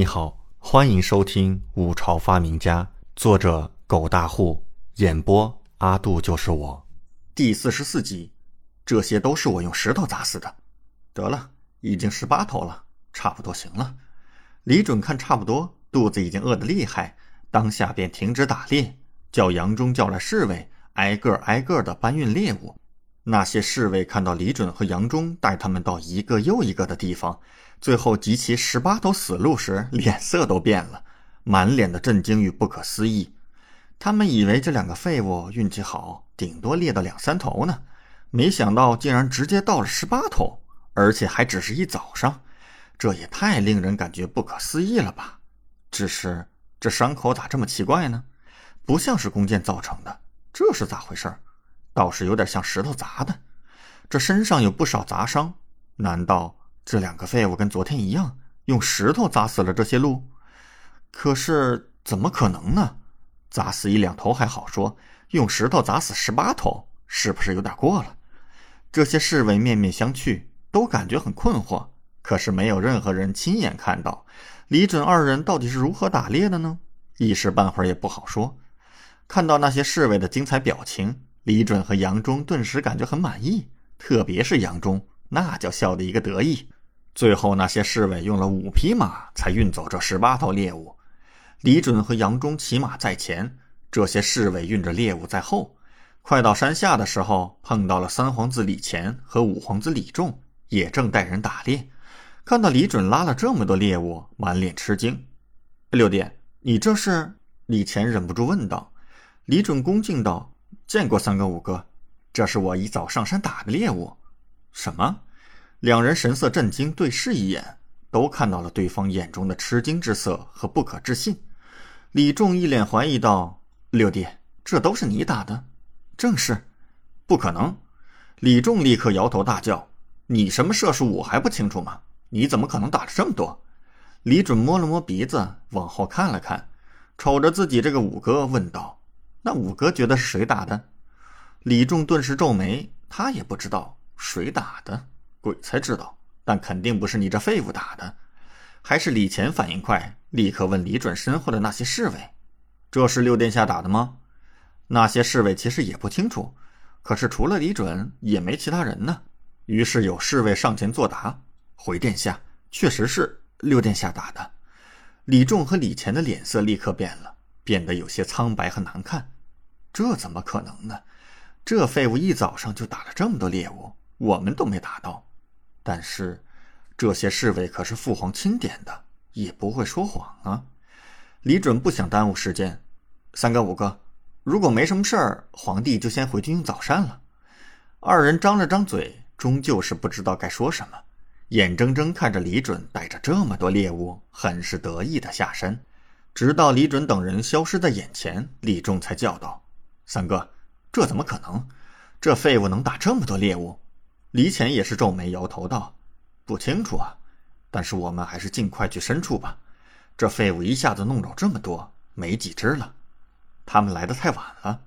你好，欢迎收听《五朝发明家》，作者狗大户，演播阿杜就是我，第四十四集。这些都是我用石头砸死的。得了，已经十八头了，差不多行了。李准看差不多，肚子已经饿得厉害，当下便停止打猎，叫杨忠叫来侍卫，挨个挨个的搬运猎物。那些侍卫看到李准和杨忠带他们到一个又一个的地方，最后集齐十八头死鹿时，脸色都变了，满脸的震惊与不可思议。他们以为这两个废物运气好，顶多猎到两三头呢，没想到竟然直接到了十八头，而且还只是一早上，这也太令人感觉不可思议了吧？只是这伤口咋这么奇怪呢？不像是弓箭造成的，这是咋回事？倒是有点像石头砸的，这身上有不少砸伤。难道这两个废物跟昨天一样，用石头砸死了这些鹿？可是怎么可能呢？砸死一两头还好说，用石头砸死十八头，是不是有点过了？这些侍卫面面相觑，都感觉很困惑。可是没有任何人亲眼看到李准二人到底是如何打猎的呢？一时半会儿也不好说。看到那些侍卫的精彩表情。李准和杨忠顿时感觉很满意，特别是杨忠，那叫笑的一个得意。最后那些侍卫用了五匹马才运走这十八头猎物，李准和杨忠骑马在前，这些侍卫运着猎物在后。快到山下的时候，碰到了三皇子李乾和五皇子李仲，也正带人打猎。看到李准拉了这么多猎物，满脸吃惊。六弟，你这是？李乾忍不住问道。李准恭敬道。见过三哥五哥，这是我一早上山打的猎物。什么？两人神色震惊，对视一眼，都看到了对方眼中的吃惊之色和不可置信。李仲一脸怀疑道：“六弟，这都是你打的？”“正是。”“不可能！”李仲立刻摇头大叫：“你什么射术我还不清楚吗？你怎么可能打了这么多？”李准摸了摸鼻子，往后看了看，瞅着自己这个五哥问道。那五哥觉得是谁打的？李仲顿时皱眉，他也不知道谁打的，鬼才知道。但肯定不是你这废物打的。还是李乾反应快，立刻问李准身后的那些侍卫：“这是六殿下打的吗？”那些侍卫其实也不清楚，可是除了李准，也没其他人呢。于是有侍卫上前作答：“回殿下，确实是六殿下打的。”李仲和李乾的脸色立刻变了。变得有些苍白和难看，这怎么可能呢？这废物一早上就打了这么多猎物，我们都没打到。但是这些侍卫可是父皇钦点的，也不会说谎啊。李准不想耽误时间，三哥五哥，如果没什么事儿，皇帝就先回去用早膳了。二人张了张嘴，终究是不知道该说什么，眼睁睁看着李准带着这么多猎物，很是得意的下山。直到李准等人消失在眼前，李仲才叫道：“三哥，这怎么可能？这废物能打这么多猎物？”李潜也是皱眉摇头道：“不清楚啊，但是我们还是尽快去深处吧。这废物一下子弄着这么多，没几只了。他们来的太晚了。”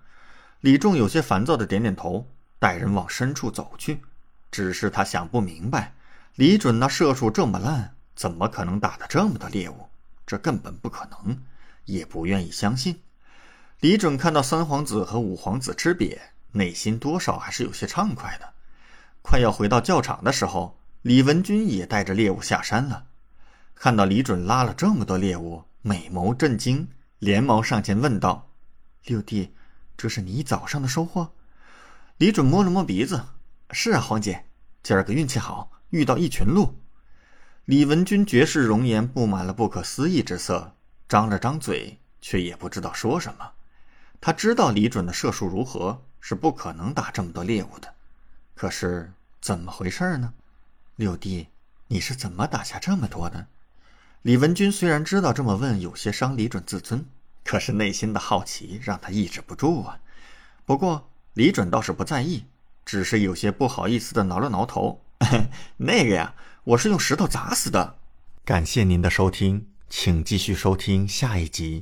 李仲有些烦躁的点点头，带人往深处走去。只是他想不明白，李准那射术这么烂，怎么可能打的这么多猎物？这根本不可能，也不愿意相信。李准看到三皇子和五皇子吃瘪，内心多少还是有些畅快的。快要回到教场的时候，李文君也带着猎物下山了。看到李准拉了这么多猎物，美眸震惊，连忙上前问道：“六弟，这是你早上的收获？”李准摸了摸鼻子：“是啊，皇姐，今儿个运气好，遇到一群鹿。”李文君绝世容颜布满了不可思议之色，张了张嘴，却也不知道说什么。他知道李准的射术如何，是不可能打这么多猎物的。可是怎么回事呢？六弟，你是怎么打下这么多的？李文君虽然知道这么问有些伤李准自尊，可是内心的好奇让他抑制不住啊。不过李准倒是不在意，只是有些不好意思的挠了挠头。那个呀。我是用石头砸死的。感谢您的收听，请继续收听下一集。